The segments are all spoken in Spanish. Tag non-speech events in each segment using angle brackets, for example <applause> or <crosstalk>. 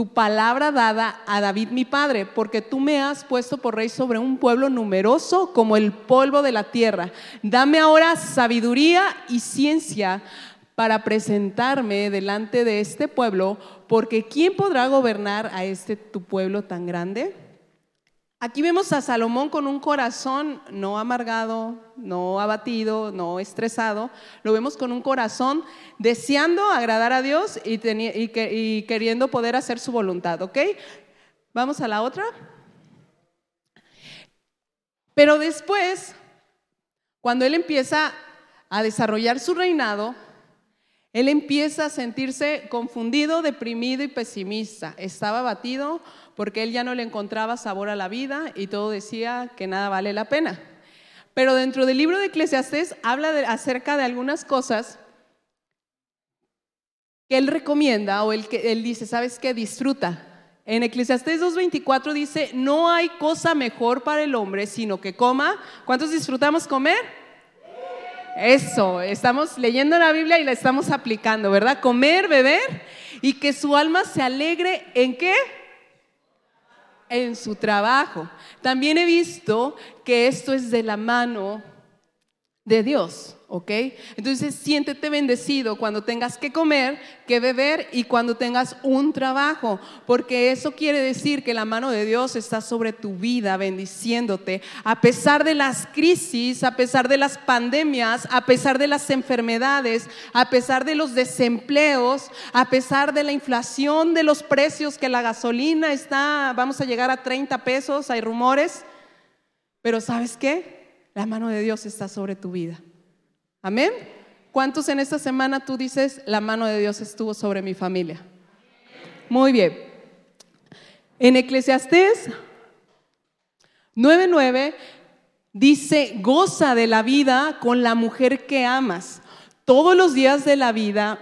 tu palabra dada a David mi padre, porque tú me has puesto por rey sobre un pueblo numeroso como el polvo de la tierra. Dame ahora sabiduría y ciencia para presentarme delante de este pueblo, porque ¿quién podrá gobernar a este tu pueblo tan grande? Aquí vemos a Salomón con un corazón no amargado, no abatido, no estresado. Lo vemos con un corazón deseando agradar a Dios y, queriendo poder hacer su voluntad, ¿ok? Vamos a la otra. Pero después, cuando él empieza a desarrollar su reinado, él empieza a sentirse confundido, deprimido y pesimista. Estaba abatido porque él ya no le encontraba sabor a la vida y todo decía que nada vale la pena. Pero dentro del libro de Eclesiastés habla acerca de algunas cosas que él recomienda o él, él dice, ¿sabes qué? Disfruta. En Eclesiastés 2.24 dice, no hay cosa mejor para el hombre sino que coma. ¿Cuántos disfrutamos comer? Eso, estamos leyendo la Biblia y la estamos aplicando, ¿verdad? Comer, beber y que su alma se alegre en qué? En su trabajo. También he visto que esto es de la mano de Dios. ¿ok? Entonces siéntete bendecido cuando tengas que comer, que beber y cuando tengas un trabajo, porque eso quiere decir que la mano de Dios está sobre tu vida, bendiciéndote, a pesar de las crisis, a pesar de las pandemias, a pesar de las enfermedades, a pesar de los desempleos, a pesar de la inflación de los precios, que la gasolina está, vamos a llegar a 30 pesos, hay rumores, pero ¿sabes qué? La mano de Dios está sobre tu vida. Amén. ¿Cuántos en esta semana tú dices, la mano de Dios estuvo sobre mi familia? Muy bien. En Eclesiastés 9:9 dice, goza de la vida con la mujer que amas. Todos los días de la vida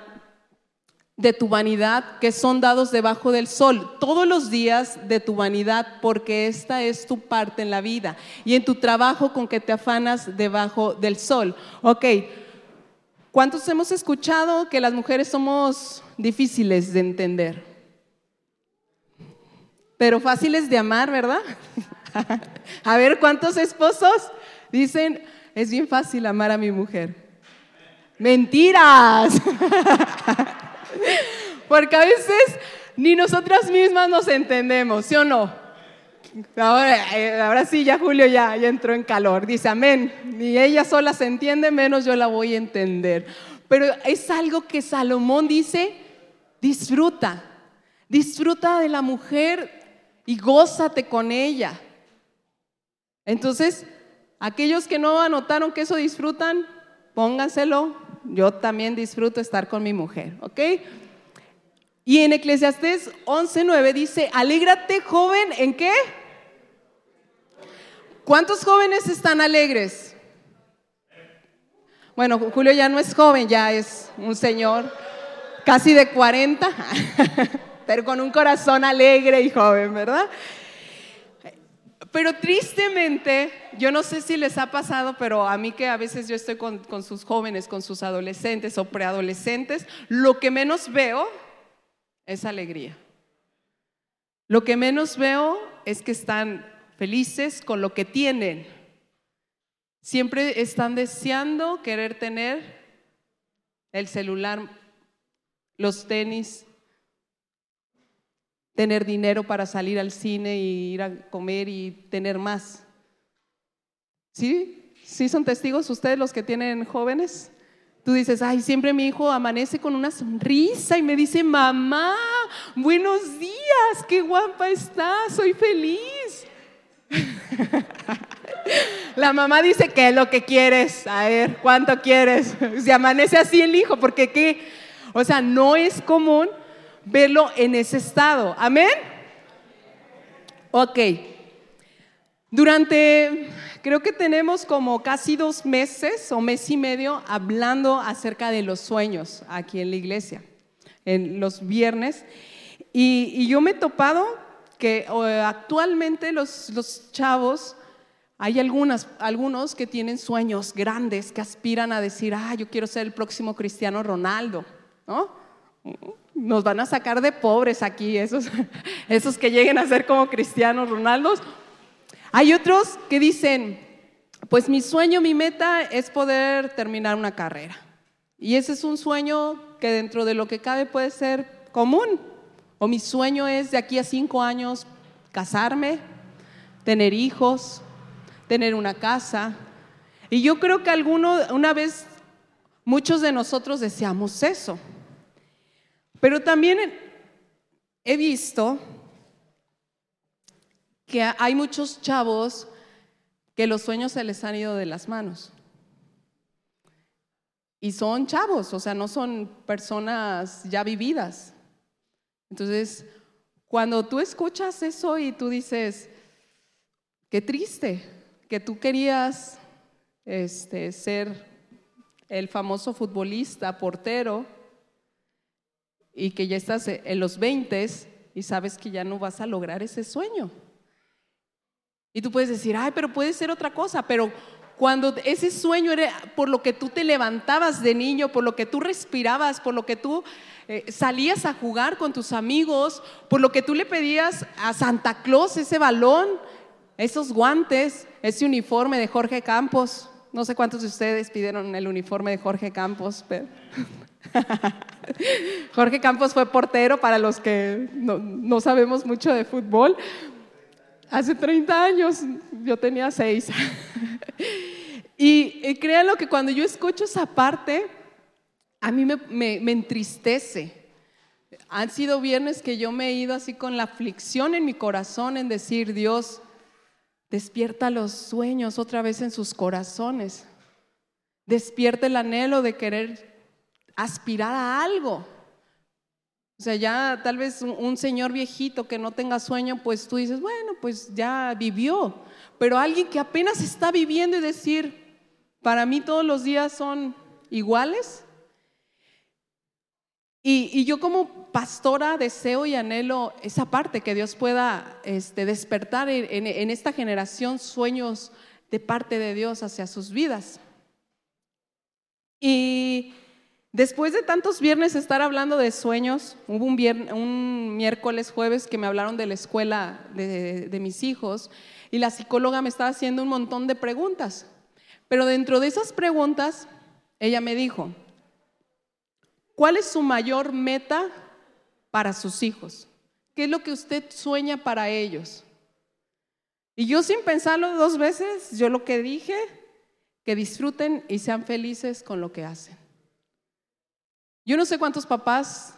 de tu vanidad que son dados debajo del sol, todos los días de tu vanidad, porque esta es tu parte en la vida y en tu trabajo con que te afanas debajo del sol. Ok, ¿cuántos hemos escuchado que las mujeres somos difíciles de entender? Pero fáciles de amar, ¿verdad? <laughs> a ver, ¿cuántos esposos dicen, es bien fácil amar a mi mujer? Mentiras. <laughs> Porque a veces ni nosotras mismas nos entendemos, ¿sí o no? Eh, ahora, sí, ya Julio ya, ya entró en calor. Dice, amén. Ni ella sola se entiende, menos yo la voy a entender. Pero es algo que Salomón dice, disfruta. Disfruta de la mujer y gózate con ella. Entonces, aquellos que no anotaron que eso disfrutan, pónganselo yo también disfruto estar con mi mujer, ¿ok? Y en Eclesiastés 11:9 dice, alégrate joven, ¿en qué? ¿Cuántos jóvenes están alegres? Bueno, Julio ya no es joven, ya es un señor casi de 40, <laughs> pero con un corazón alegre y joven, ¿verdad? Pero tristemente, yo no sé si les ha pasado, pero a mí que a veces yo estoy con, sus jóvenes, con sus adolescentes o preadolescentes, lo que menos veo es alegría. Lo que menos veo es que están felices con lo que tienen. Siempre están deseando querer tener el celular, los tenis, tener dinero para salir al cine y ir a comer y tener más. ¿Sí? ¿Sí son testigos ustedes los que tienen jóvenes? Tú dices, ay, siempre mi hijo amanece con una sonrisa y me dice, mamá, buenos días, qué guapa estás, soy feliz. <laughs> La mamá dice, ¿qué es lo que quieres? A ver, ¿cuánto quieres? <laughs> Se amanece así el hijo, porque qué, o sea, no es común verlo en ese estado. Amén. Ok. Durante, creo que tenemos como casi dos meses o mes y medio hablando acerca de los sueños aquí en la iglesia, en los viernes. Y, yo me he topado que actualmente los, los chavos, hay algunas, algunos que tienen sueños grandes, que aspiran a decir, ah, yo quiero ser el próximo Cristiano Ronaldo, ¿no? Nos van a sacar de pobres aquí, esos, <laughs> esos que lleguen a ser como cristianos Ronaldos. Hay otros que dicen, pues mi sueño, mi meta es poder terminar una carrera. Y ese es un sueño que dentro de lo que cabe puede ser común. O mi sueño es de aquí a cinco años casarme, tener hijos, tener una casa. Y yo creo que alguno, una vez, muchos de nosotros deseamos eso. Pero también he visto que hay muchos chavos que los sueños se les han ido de las manos. Y son chavos, o sea, no son personas ya vividas. Entonces, cuando tú escuchas eso y tú dices, qué triste, que tú querías este, ser el famoso futbolista, portero, y que ya estás en los 20 y sabes que ya no vas a lograr ese sueño. Y tú puedes decir, ay, pero puede ser otra cosa, pero cuando ese sueño era por lo que tú te levantabas de niño, por lo que tú respirabas, por lo que tú eh, salías a jugar con tus amigos, por lo que tú le pedías a Santa Claus ese balón, esos guantes, ese uniforme de Jorge Campos. No sé cuántos de ustedes pidieron el uniforme de Jorge Campos, pero... <laughs> Jorge Campos fue portero para los que no, sabemos mucho de fútbol, Hace 30 años, yo tenía 6. <laughs> y, créanlo que cuando yo escucho esa parte, a mí me, entristece. Han sido viernes que yo me he ido así con la aflicción en mi corazón en decir, Dios, despierta los sueños otra vez en sus corazones. Despierta el anhelo de querer aspirar a algo. O sea, ya tal vez un, señor viejito que no tenga sueño, pues tú dices, bueno, pues ya vivió. Pero alguien que apenas está viviendo y decir, para mí todos los días son iguales. Y, yo como pastora deseo y anhelo esa parte, que Dios pueda este, despertar en esta generación sueños de parte de Dios hacia sus vidas. Y Después de tantos viernes estar hablando de sueños, hubo un, miércoles, jueves que me hablaron de la escuela de, de mis hijos y la psicóloga me estaba haciendo un montón de preguntas. Pero dentro de esas preguntas, ella me dijo, ¿cuál es su mayor meta para sus hijos? ¿Qué es lo que usted sueña para ellos? Y yo sin pensarlo dos veces, yo lo que dije, que disfruten y sean felices con lo que hacen. Yo no sé cuántos papás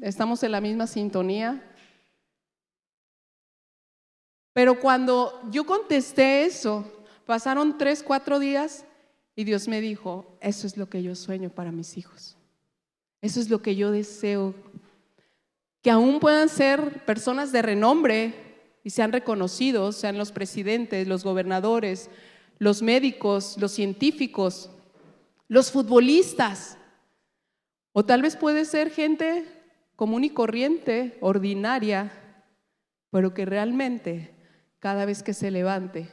estamos en la misma sintonía, pero cuando yo contesté eso, pasaron tres, cuatro días y Dios me dijo, eso es lo que yo sueño para mis hijos. Eso es lo que yo deseo. Que aún puedan ser personas de renombre y sean reconocidos, sean los presidentes, los gobernadores, los médicos, los científicos, los futbolistas. O tal vez puede ser gente común y corriente, ordinaria, pero que realmente cada vez que se levante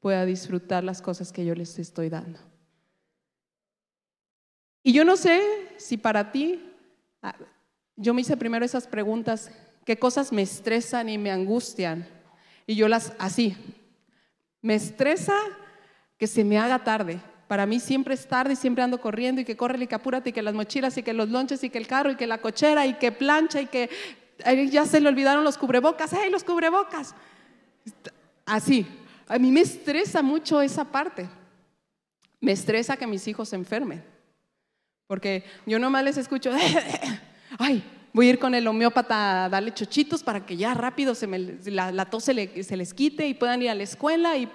pueda disfrutar las cosas que yo les estoy dando. Y yo no sé si para ti, ah, yo me hice primero esas preguntas, qué cosas me estresan y me angustian. Y yo las, así, me estresa que se me haga tarde, para mí siempre es tarde y siempre ando corriendo y que corre y que apúrate y que las mochilas y que los lonches y que el carro y que la cochera y que plancha y que ya se le olvidaron los cubrebocas, ¡ay, los cubrebocas! Así, a mí me estresa mucho esa parte. Me estresa que mis hijos se enfermen. Porque yo nomás les escucho, <laughs> ¡ay! Voy a ir con el homeópata a darle chochitos para que ya rápido se me, la, tos se, se les quite y puedan ir a la escuela y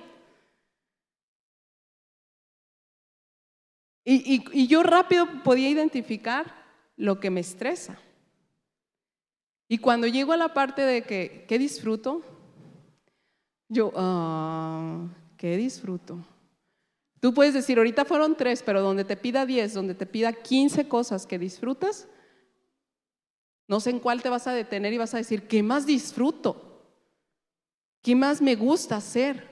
Y, yo rápido podía identificar lo que me estresa. Y cuando llego a la parte de que, ¿qué disfruto? Yo, ah, ¿qué disfruto? Tú puedes decir, ahorita fueron tres, pero donde te pida diez, donde te pida quince cosas que disfrutas, no sé en cuál te vas a detener y vas a decir, ¿qué más disfruto? ¿Qué más me gusta hacer?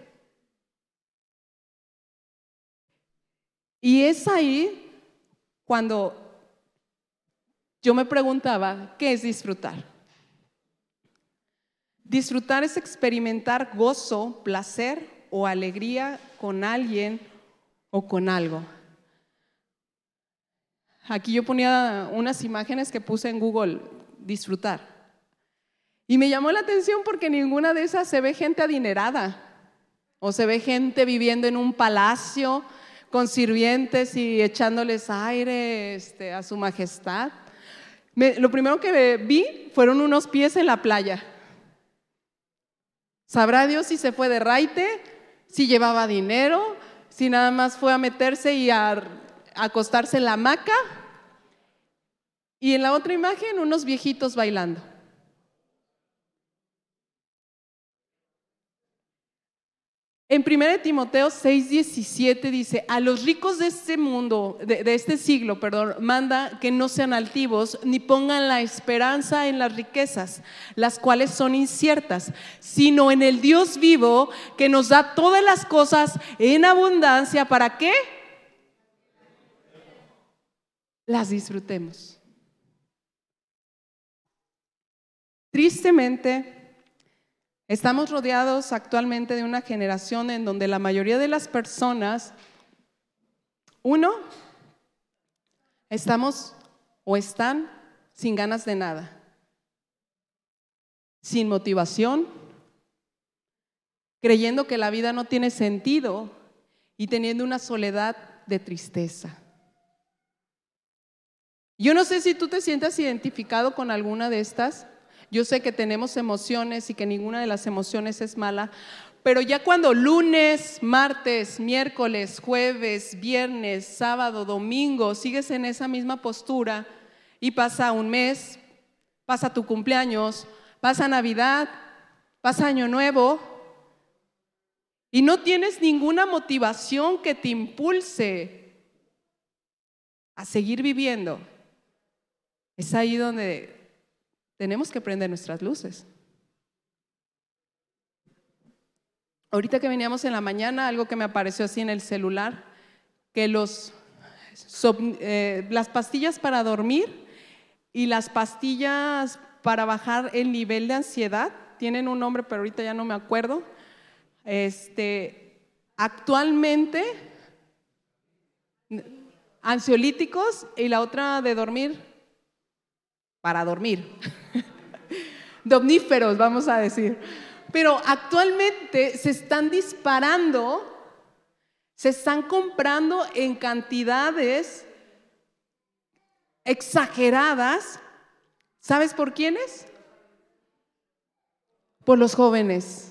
Y es ahí cuando yo me preguntaba, ¿qué es disfrutar? Disfrutar es experimentar gozo, placer o alegría con alguien o con algo. Aquí yo ponía unas imágenes que puse en Google, disfrutar. Y me llamó la atención porque ninguna de esas se ve gente adinerada o se ve gente viviendo en un palacio con sirvientes y echándoles aire este, a su majestad. lo primero que vi fueron unos pies en la playa. Sabrá Dios si se fue de raite, si llevaba dinero, si nada más fue a meterse y a acostarse en la hamaca. Y en la otra imagen, unos viejitos bailando. En 1 Timoteo 6:17 dice, a los ricos de este mundo, de, de, este siglo, perdón, manda que no sean altivos ni pongan la esperanza en las riquezas, las cuales son inciertas, sino en el Dios vivo que nos da todas las cosas en abundancia. ¿Para qué? Las disfrutemos. Tristemente, Estamos rodeados actualmente de una generación en donde la mayoría de las personas, uno, estamos o están sin ganas de nada, sin motivación, creyendo que la vida no tiene sentido y teniendo una soledad de tristeza. Yo no sé si tú te sientas identificado con alguna de estas. Yo sé que tenemos emociones y que ninguna de las emociones es mala, pero ya cuando lunes, martes, miércoles, jueves, viernes, sábado, domingo, sigues en esa misma postura y pasa un mes, pasa tu cumpleaños, pasa Navidad, pasa Año Nuevo, y no tienes ninguna motivación que te impulse a seguir viviendo, es ahí donde tenemos que prender nuestras luces. Ahorita que veníamos en la mañana, algo que me apareció así en el celular, que los, eh, las pastillas para dormir y las pastillas para bajar el nivel de ansiedad, tienen un nombre, pero ahorita ya no me acuerdo. Este, actualmente, ansiolíticos y la otra de dormir, para dormir. <laughs> Domníferos, vamos a decir. Pero actualmente se están disparando, se están comprando en cantidades exageradas. ¿Sabes por quiénes? Por los jóvenes.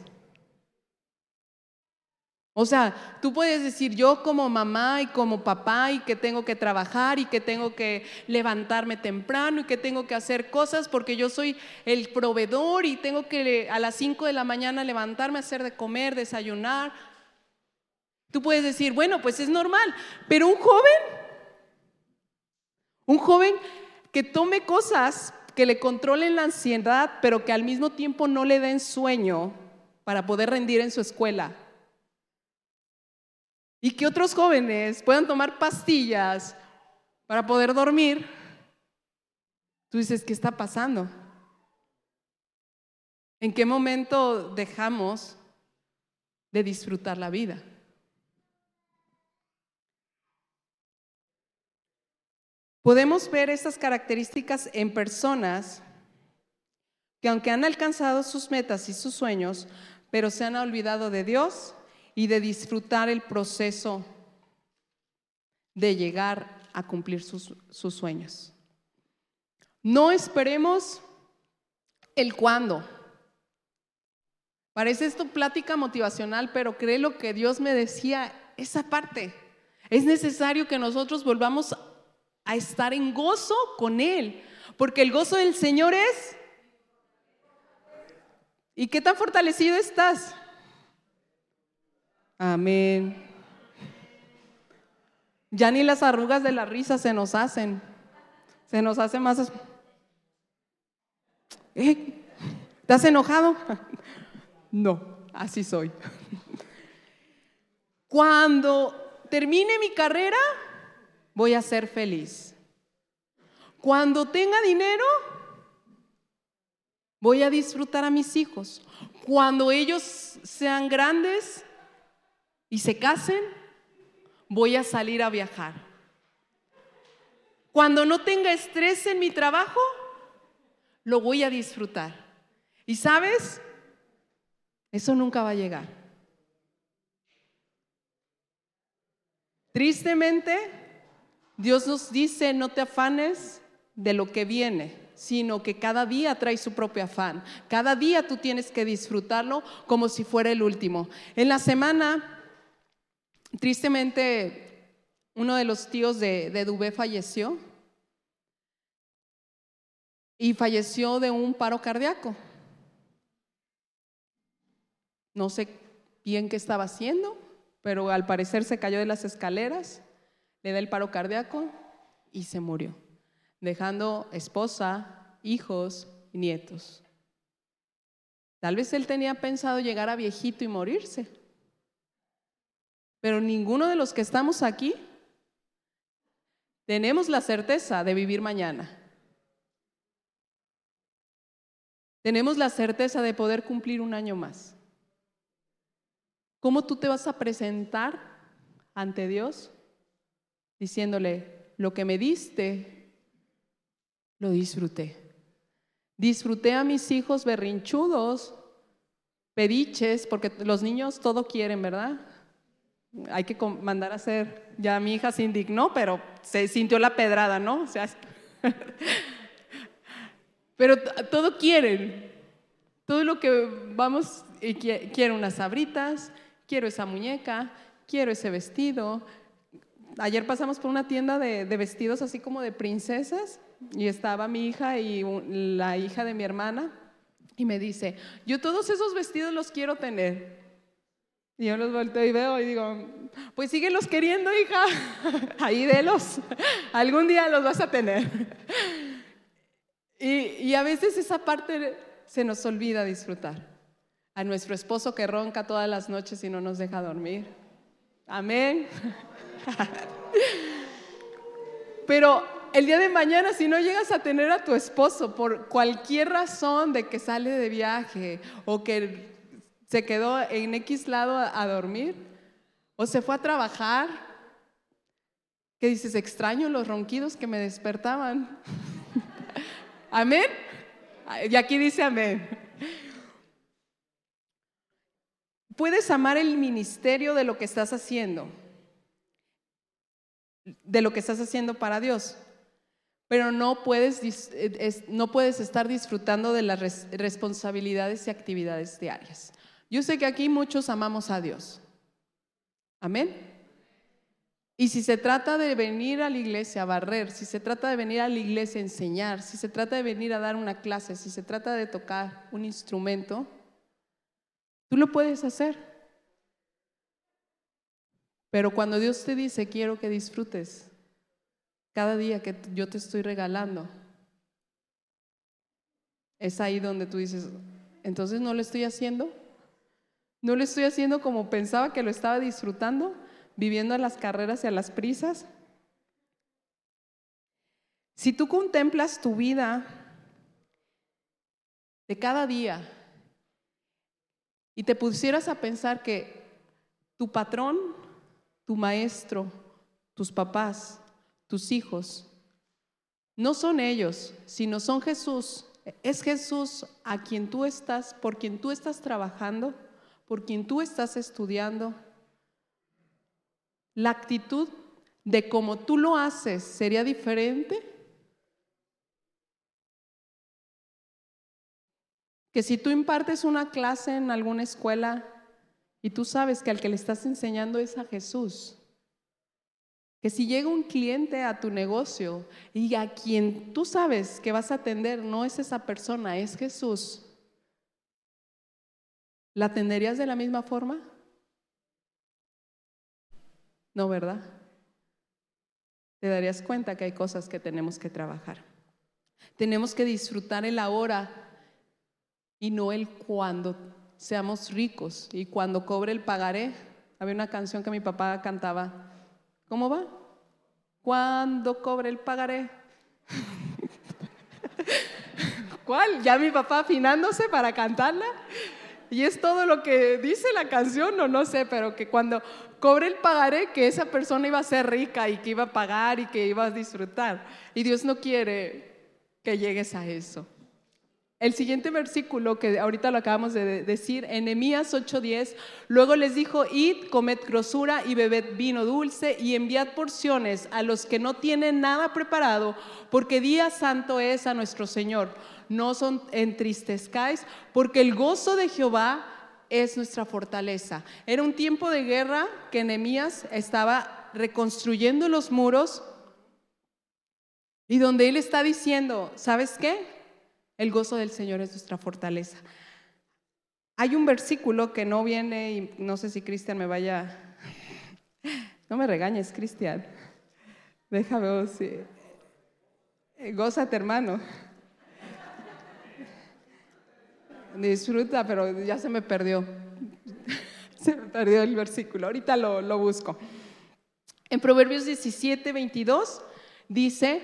O sea, tú puedes decir yo como mamá y como papá y que tengo que trabajar y que tengo que levantarme temprano y que tengo que hacer cosas porque yo soy el proveedor y tengo que a las 5 de la mañana levantarme, hacer de comer, desayunar. Tú puedes decir, bueno, pues es normal, pero un joven, un joven que tome cosas que le controlen la ansiedad, pero que al mismo tiempo no le den sueño para poder rendir en su escuela y que otros jóvenes puedan tomar pastillas para poder dormir, tú dices, ¿qué está pasando? ¿En qué momento dejamos de disfrutar la vida? Podemos ver estas características en personas que aunque han alcanzado sus metas y sus sueños, pero se han olvidado de Dios y de disfrutar el proceso de llegar a cumplir sus, sueños. No esperemos el cuándo. Parece esto plática motivacional, pero cree lo que Dios me decía, esa parte. Es necesario que nosotros volvamos a estar en gozo con Él, porque el gozo del Señor es... ¿Y qué tan fortalecido estás? Amén. Ya ni las arrugas de la risa se nos hacen. Se nos hace más... ¿Eh? ¿Estás enojado? <laughs> No, así soy. <laughs> Cuando termine mi carrera, voy a ser feliz. Cuando tenga dinero, voy a disfrutar a mis hijos. Cuando ellos sean grandes y se casen, voy a salir a viajar. Cuando no tenga estrés en mi trabajo, lo voy a disfrutar. Y sabes, eso nunca va a llegar. Tristemente, Dios nos dice, no te afanes de lo que viene, sino que cada día trae su propio afán. Cada día tú tienes que disfrutarlo como si fuera el último. En la semana, tristemente, uno de los tíos de, Dubé falleció y falleció de un paro cardíaco. No sé bien qué estaba haciendo, pero al parecer se cayó de las escaleras, le da el paro cardíaco y se murió, dejando esposa, hijos y nietos. Tal vez él tenía pensado llegar a viejito y morirse, pero ninguno de los que estamos aquí tenemos la certeza de vivir mañana. Tenemos la certeza de poder cumplir un año más. ¿Cómo tú te vas a presentar ante Dios diciéndole, lo que me diste, lo disfruté? Disfruté a mis hijos berrinchudos, pediches, porque los niños todo quieren, ¿verdad? Hay que mandar a hacer, ya mi hija se indignó, pero se sintió la pedrada, ¿no? O sea, <laughs> pero todo quieren, todo lo que vamos, y quiero unas sabritas, quiero esa muñeca, quiero ese vestido. Ayer pasamos por una tienda de, vestidos así como de princesas y estaba mi hija y la hija de mi hermana y me dice, yo todos esos vestidos los quiero tener. Y yo los volteo y veo y digo, pues síguelos queriendo, hija. <laughs> Ahí délos. Algún día los vas a tener. Y, y, a veces esa parte se nos olvida disfrutar a nuestro esposo que ronca todas las noches y no nos deja dormir. Amén. <laughs> Pero el día de mañana, si no llegas a tener a tu esposo por cualquier razón de que sale de viaje o que se quedó en X lado a, dormir o se fue a trabajar, que dices, extraño los ronquidos que me despertaban. <laughs> amén. Y aquí dice amén. Puedes amar el ministerio de lo que estás haciendo, de lo que estás haciendo para Dios, pero no puedes, no puedes estar disfrutando de las responsabilidades y actividades diarias. Yo sé que aquí muchos amamos a Dios. Amén. Y si se trata de venir a la iglesia a barrer, si se trata de venir a la iglesia a enseñar, si se trata de venir a dar una clase, si se trata de tocar un instrumento, Tú lo puedes hacer. Pero cuando Dios te dice, quiero que disfrutes cada día que yo te estoy regalando, es ahí donde tú dices, entonces no lo estoy haciendo. No lo estoy haciendo como pensaba que lo estaba disfrutando, viviendo a las carreras y a las prisas. Si tú contemplas tu vida de cada día, y te pusieras a pensar que tu patrón, tu maestro, tus papás, tus hijos, no son ellos, sino son Jesús. Es Jesús a quien tú estás, por quien tú estás trabajando, por quien tú estás estudiando. La actitud de cómo tú lo haces sería diferente Que si tú impartes una clase en alguna escuela y tú sabes que al que le estás enseñando es a Jesús, que si llega un cliente a tu negocio y a quien tú sabes que vas a atender no es esa persona, es Jesús, ¿la atenderías de la misma forma? No, ¿verdad? Te darías cuenta que hay cosas que tenemos que trabajar. Tenemos que disfrutar el ahora y no el cuando seamos ricos y cuando cobre el pagaré. Había una canción que mi papá cantaba. ¿Cómo va? Cuando cobre el pagaré. <laughs> ¿Cuál? Ya mi papá afinándose para cantarla. Y es todo lo que dice la canción, o no sé, pero que cuando cobre el pagaré, que esa persona iba a ser rica y que iba a pagar y que iba a disfrutar. Y Dios no quiere que llegues a eso. El siguiente versículo que ahorita lo acabamos de decir, Enemías 8:10, luego les dijo, id, comed grosura y bebed vino dulce y enviad porciones a los que no tienen nada preparado, porque día santo es a nuestro Señor. No son entristezcáis, porque el gozo de Jehová es nuestra fortaleza. Era un tiempo de guerra que Enemías estaba reconstruyendo los muros y donde él está diciendo, ¿sabes qué? El gozo del Señor es nuestra fortaleza. Hay un versículo que no viene y no sé si Cristian me vaya... No me regañes, Cristian. Déjame si... Eh, gózate, hermano. Disfruta, pero ya se me perdió. <laughs> Se me perdió el versículo. Ahorita lo, lo busco. En Proverbios 17, 22 dice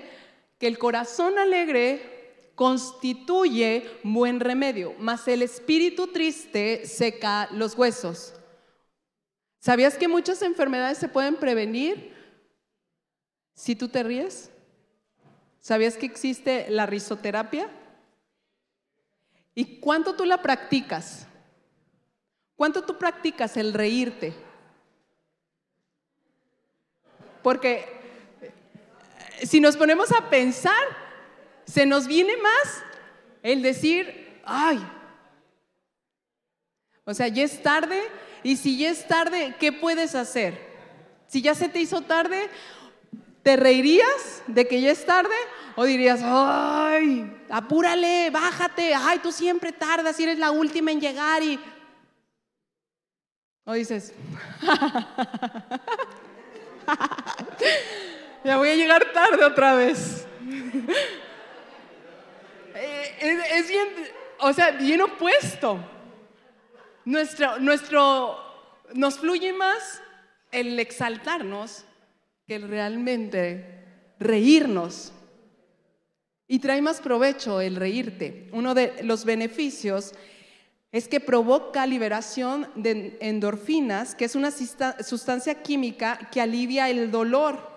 que el corazón alegre constituye buen remedio, mas el espíritu triste seca los huesos. ¿Sabías que muchas enfermedades se pueden prevenir si tú te ríes? ¿Sabías que existe la risoterapia? ¿Y cuánto tú la practicas? ¿Cuánto tú practicas el reírte? Porque si nos ponemos a pensar, se nos viene más el decir, ay, o sea, ya es tarde y si ya es tarde, ¿qué puedes hacer? Si ya se te hizo tarde, ¿te reirías de que ya es tarde? ¿O dirías, ay, apúrale, bájate, ay, tú siempre tardas y eres la última en llegar y... O dices, <laughs> ya voy a llegar tarde otra vez. Eh, es, bien, o sea, bien opuesto. Nuestro, nuestro, nos fluye más el exaltarnos que el realmente reírnos. Y trae más provecho el reírte. Uno de los beneficios es que provoca liberación de endorfinas, que es una sustancia química que alivia el dolor.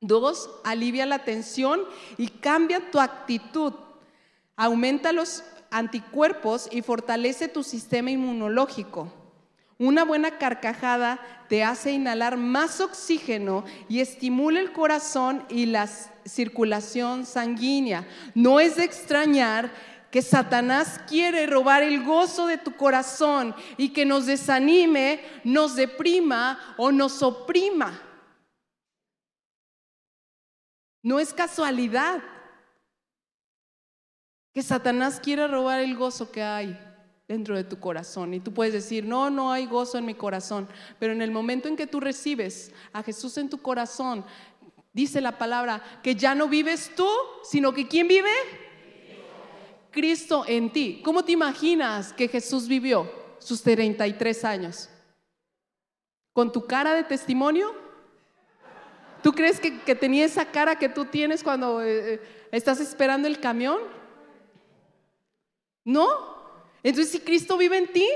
Dos, alivia la tensión y cambia tu actitud aumenta los anticuerpos y fortalece tu sistema inmunológico. Una buena carcajada te hace inhalar más oxígeno y estimula el corazón y la circulación sanguínea. No es de extrañar que Satanás quiere robar el gozo de tu corazón y que nos desanime, nos deprima o nos oprima. No es casualidad que Satanás quiere robar el gozo que hay dentro de tu corazón. Y tú puedes decir, no, no hay gozo en mi corazón. Pero en el momento en que tú recibes a Jesús en tu corazón, dice la palabra, que ya no vives tú, sino que ¿quién vive? Cristo en ti. ¿Cómo te imaginas que Jesús vivió sus 33 años? ¿Con tu cara de testimonio? ¿Tú crees que, tenía esa cara que tú tienes cuando eh, eh, estás esperando el camión? ¿No? Entonces, si Cristo vive en ti,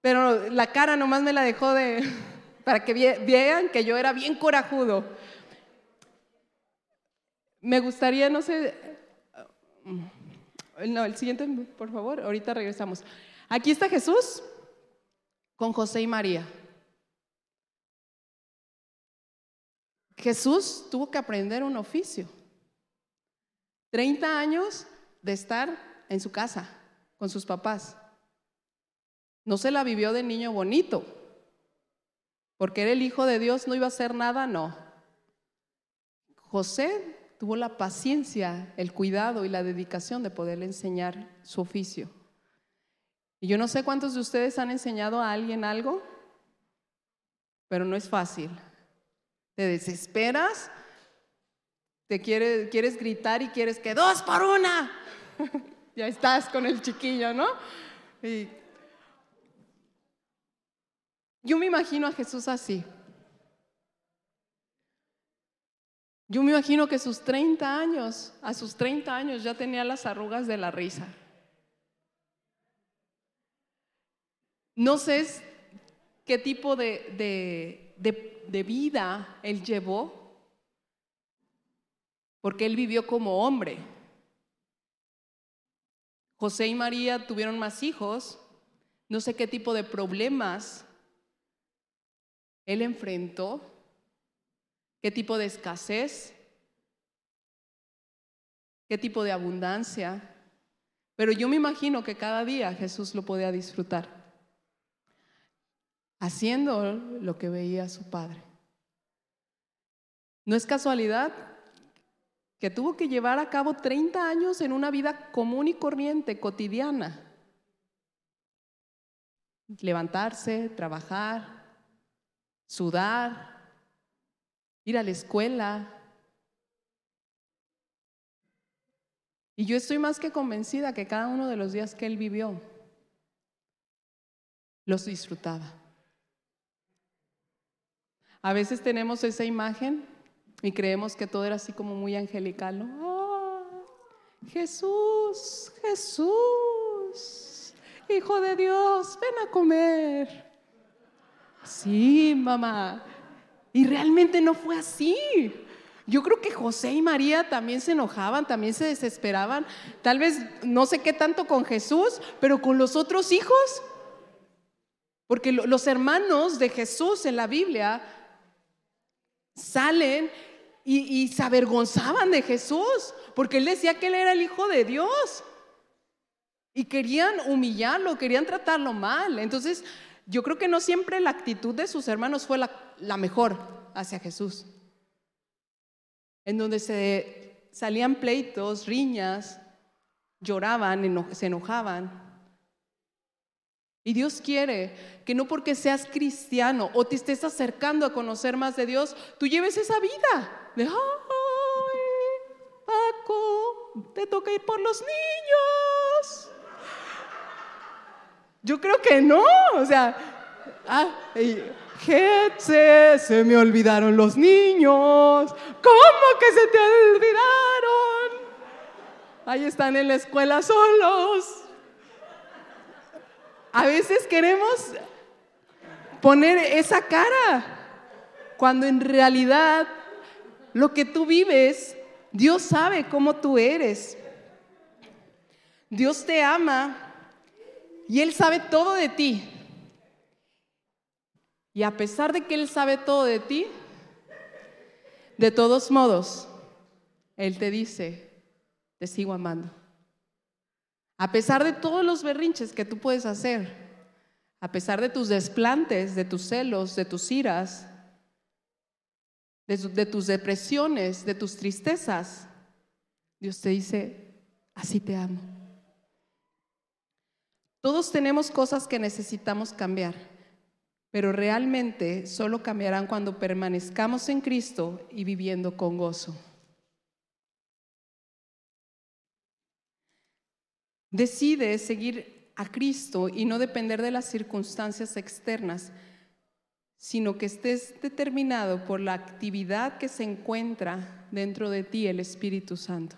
pero la cara nomás me la dejó de, <laughs> para que vean que yo era bien corajudo. Me gustaría, no sé, no, el siguiente, por favor, ahorita regresamos. Aquí está Jesús con José y María. Jesús tuvo que aprender un oficio. 30 años de estar en su casa con sus papás. No se la vivió de niño bonito, porque era el hijo de Dios, no iba a hacer nada, no. José tuvo la paciencia, el cuidado y la dedicación de poderle enseñar su oficio. Y yo no sé cuántos de ustedes han enseñado a alguien algo, pero no es fácil. Te desesperas, te quieres, quieres gritar y quieres que dos por una. <laughs> ya estás con el chiquillo, ¿no? yo me imagino a Jesús así. Yo me imagino que sus 30 años, a sus 30 años ya tenía las arrugas de la risa. No sé qué tipo de vida él llevó, porque él vivió como hombre. José y María tuvieron más hijos, no sé qué tipo de problemas él enfrentó, qué tipo de escasez, qué tipo de abundancia, pero yo me imagino que cada día Jesús lo podía disfrutar, haciendo lo que veía su Padre. No es casualidad que tuvo que llevar a cabo 30 años en una vida común y corriente, cotidiana. Levantarse, trabajar, sudar, ir a la escuela. Y yo estoy más que convencida que cada uno de los días que él vivió los disfrutaba. A veces tenemos esa imagen y creemos que todo era así como muy angelical, ¿no? Jesús, Jesús, Hijo de Dios, ven a comer. Sí, mamá. Y realmente no fue así. Yo creo que José y María también se enojaban, también se desesperaban. Tal vez no sé qué tanto con Jesús, pero con los otros hijos. Porque los hermanos de Jesús en la Biblia salen y, se avergonzaban de Jesús, porque él decía que él era el Hijo de Dios. Y querían humillarlo, querían tratarlo mal. Entonces, yo creo que no siempre la actitud de sus hermanos fue la, mejor hacia Jesús. En donde se salían pleitos, riñas, lloraban, se enojaban. Y Dios quiere que no porque seas cristiano o te estés acercando a conocer más de Dios, tú lleves esa vida de, ay, Paco, te toca ir por los niños. Yo creo que no, o sea, ah, se me olvidaron los niños. ¿Cómo que se te olvidaron? Ahí están en la escuela solos. A veces queremos poner esa cara cuando en realidad lo que tú vives, Dios sabe cómo tú eres. Dios te ama y Él sabe todo de ti. Y a pesar de que Él sabe todo de ti, de todos modos, Él te dice, te sigo amando. A pesar de todos los berrinches que tú puedes hacer, a pesar de tus desplantes, de tus celos, de tus iras, de, tus depresiones, de tus tristezas, Dios te dice, así te amo. Todos tenemos cosas que necesitamos cambiar, pero realmente solo cambiarán cuando permanezcamos en Cristo y viviendo con gozo. Decide seguir a Cristo y no depender de las circunstancias externas sino que estés determinado por la actividad que se encuentra dentro de ti, el Espíritu Santo.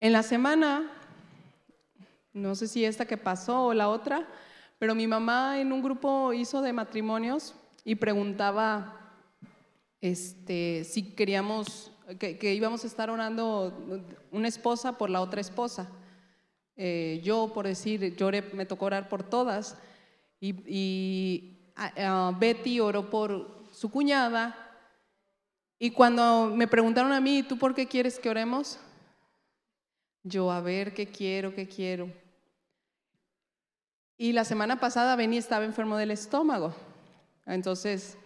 En la semana, no sé si esta que pasó o la otra, pero mi mamá en un grupo hizo de matrimonios y preguntaba este, si queríamos, que, íbamos a estar orando una esposa por la otra esposa. Eh, yo, por decir, yo me tocó orar por todas. Y, Betty oró por su cuñada. Y cuando me preguntaron a mí, ¿tú por qué quieres que oremos? Yo, a ver, ¿qué quiero? ¿Qué quiero? Y la semana pasada Benny estaba enfermo del estómago. Entonces,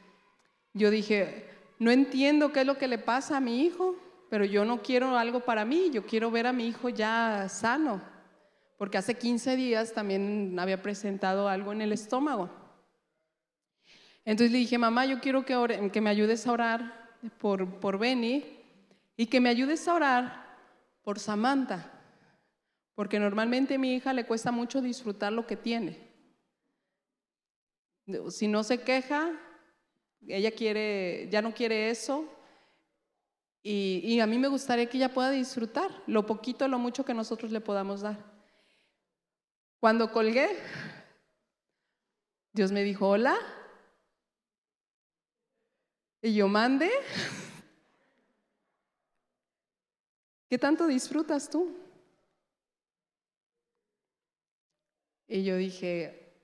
yo dije, no entiendo qué es lo que le pasa a mi hijo, pero yo no quiero algo para mí, yo quiero ver a mi hijo ya sano porque hace 15 días también había presentado algo en el estómago. Entonces le dije, mamá, yo quiero que, me ayudes a orar por, por Benny y que me ayudes a orar por Samantha, porque normalmente a mi hija le cuesta mucho disfrutar lo que tiene. Si no se queja, ella quiere, ya no quiere eso. Y, y a mí me gustaría que ella pueda disfrutar lo poquito, lo mucho que nosotros le podamos dar. Cuando colgué, Dios me dijo, hola. Y yo mande. ¿Qué tanto disfrutas tú? Y yo dije,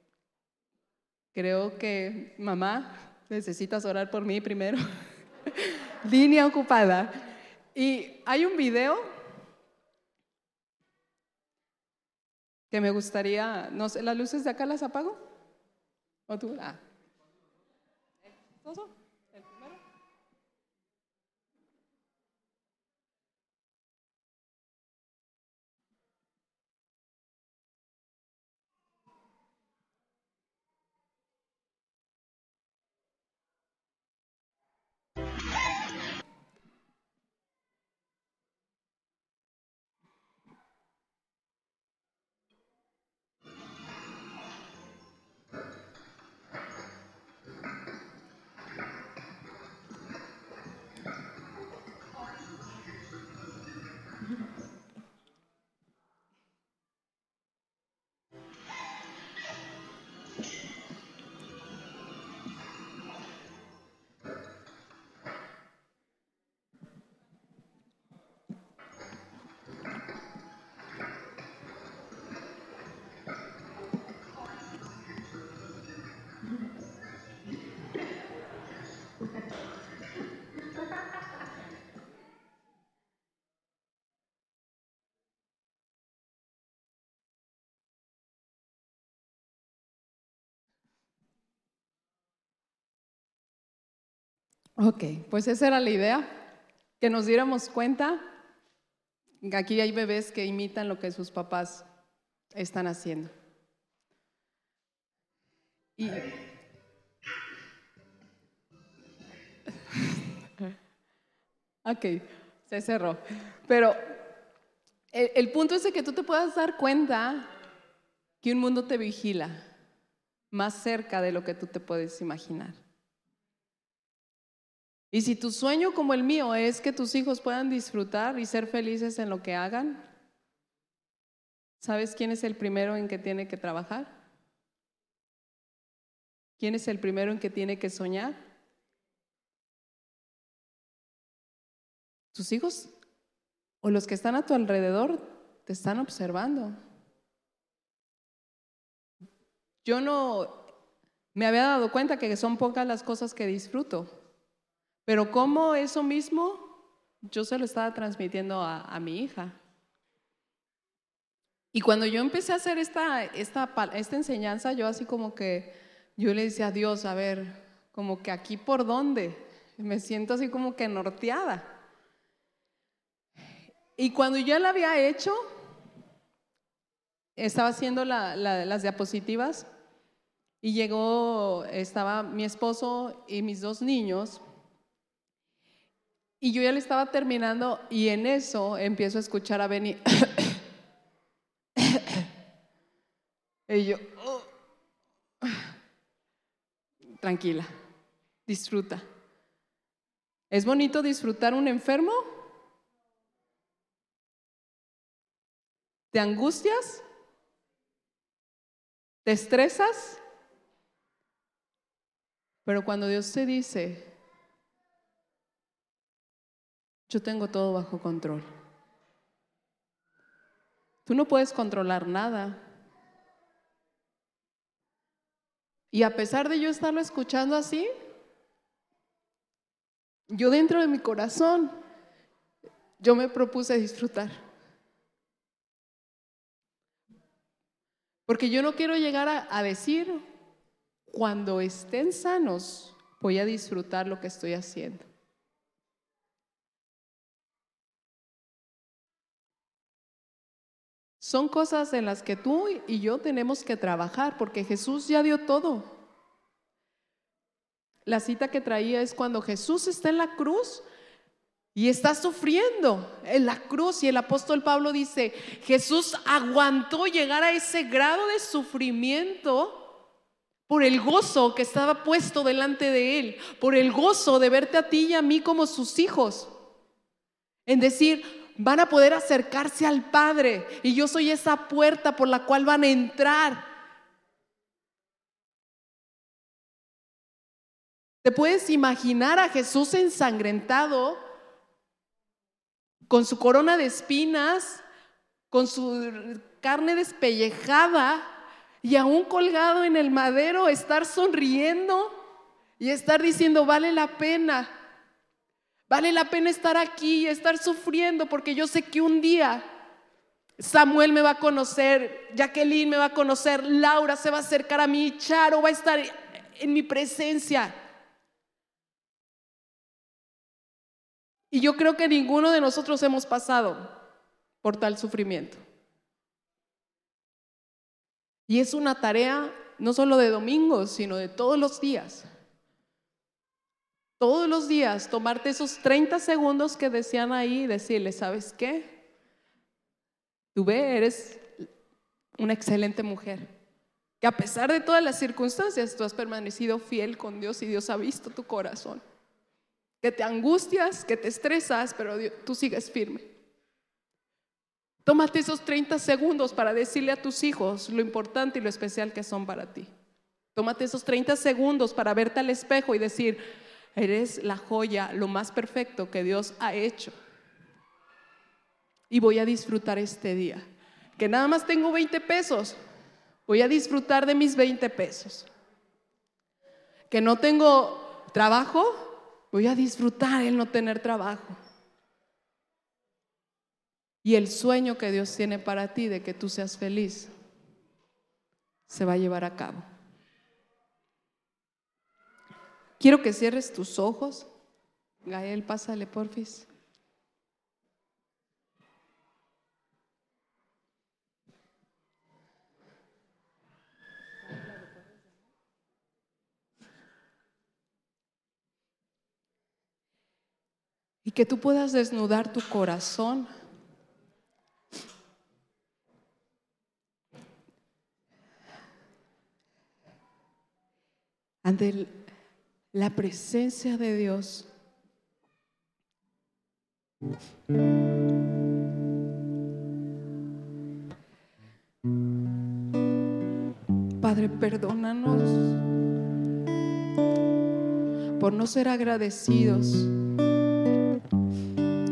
creo que mamá, necesitas orar por mí primero. <laughs> Línea ocupada. Y hay un video que me gustaría, no sé, ¿las luces de acá las apago? ¿O tú? Ah. Ok, pues esa era la idea, que nos diéramos cuenta aquí hay bebés que imitan lo que sus papás están haciendo. Y... <laughs> ok, se cerró. Pero el, el punto es de que tú te puedas dar cuenta que un mundo te vigila más cerca de lo que tú te puedes imaginar. Y si tu sueño como el mío es que tus hijos puedan disfrutar y ser felices en lo que hagan, ¿sabes quién es el primero en que tiene que trabajar? ¿Quién es el primero en que tiene que soñar? Tus hijos o los que están a tu alrededor te están observando. Yo no me había dado cuenta que son pocas las cosas que disfruto. Pero ¿cómo eso mismo yo se lo estaba transmitiendo a, mi hija? Y cuando yo empecé a hacer esta, esta, esta enseñanza, yo así como que, yo le decía a Dios, a ver, como que aquí por dónde, me siento así como que norteada. Y cuando yo la había hecho, estaba haciendo las diapositivas y llegó, estaba mi esposo y mis dos niños y yo ya le estaba terminando y en eso empiezo a escuchar a Benny. y yo, oh". tranquila, disfruta. ¿Es bonito disfrutar un enfermo? ¿Te angustias? ¿Te estresas? Pero cuando Dios te dice, yo tengo todo bajo control. Tú no puedes controlar nada. Y a pesar de yo estarlo escuchando así, yo dentro de mi corazón, yo me propuse disfrutar. Porque yo no quiero llegar a, a, decir, cuando estén sanos, voy a disfrutar lo que estoy haciendo. Son cosas en las que tú y yo tenemos que trabajar porque Jesús ya dio todo. La cita que traía es cuando Jesús está en la cruz y está sufriendo en la cruz y el apóstol Pablo dice, Jesús aguantó llegar a ese grado de sufrimiento por el gozo que estaba puesto delante de él, por el gozo de verte a ti y a mí como sus hijos. En decir, van a poder acercarse al Padre y yo soy esa puerta por la cual van a entrar. ¿Te puedes imaginar a Jesús ensangrentado con su corona de espinas, con su carne despellejada? y aún colgado en el madero, estar sonriendo y estar diciendo, vale la pena, vale la pena estar aquí y estar sufriendo porque yo sé que un día Samuel me va a conocer, Jacqueline me va a conocer, Laura se va a acercar a mí, Charo va a estar en mi presencia. Y yo creo que ninguno de nosotros hemos pasado por tal sufrimiento. Y es una tarea no solo de domingos, sino de todos los días. Todos los días tomarte esos 30 segundos que decían ahí y decirle, ¿sabes qué? Tú ve, eres una excelente mujer. Que a pesar de todas las circunstancias, tú has permanecido fiel con Dios y Dios ha visto tu corazón. Que te angustias, que te estresas, pero tú sigues firme. Tómate esos 30 segundos para decirle a tus hijos lo importante y lo especial que son para ti. Tómate esos 30 segundos para verte al espejo y decir, eres la joya, lo más perfecto que Dios ha hecho. Y voy a disfrutar este día. Que nada más tengo 20 pesos. Voy a disfrutar de mis 20 pesos. Que no tengo trabajo. Voy a disfrutar el no tener trabajo y el sueño que Dios tiene para ti de que tú seas feliz se va a llevar a cabo. Quiero que cierres tus ojos. Gael, pásale, porfis. Y que tú puedas desnudar tu corazón ante la presencia de Dios. Padre, perdónanos por no ser agradecidos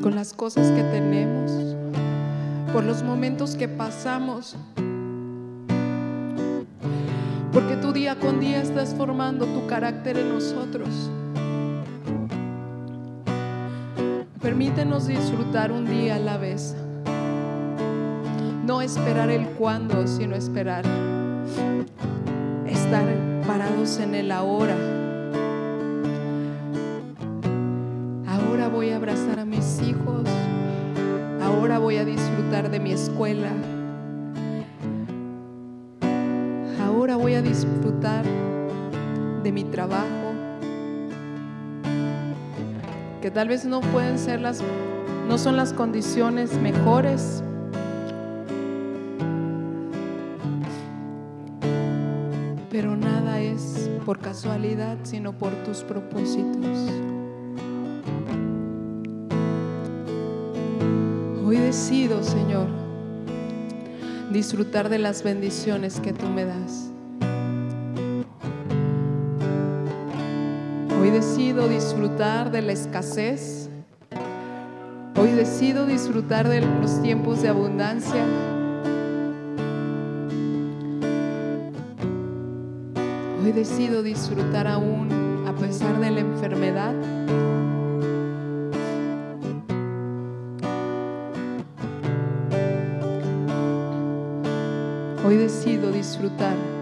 con las cosas que tenemos, por los momentos que pasamos porque tú día con día estás formando tu carácter en nosotros. Permítenos disfrutar un día a la vez. No esperar el cuándo, sino esperar. Estar parados en el ahora. Ahora voy a abrazar a mis hijos. Ahora voy a disfrutar de mi escuela. De mi trabajo, que tal vez no pueden ser las, no son las condiciones mejores. Pero nada es por casualidad, sino por tus propósitos. Hoy decido, Señor, disfrutar de las bendiciones que tú me das. Hoy decido disfrutar de la escasez. Hoy decido disfrutar de los tiempos de abundancia. Hoy decido disfrutar aún a pesar de la enfermedad. Hoy decido disfrutar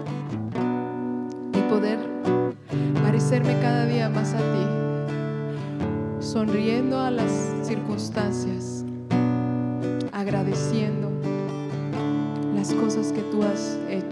cada día más a ti, sonriendo a las circunstancias, agradeciendo las cosas que tú has hecho.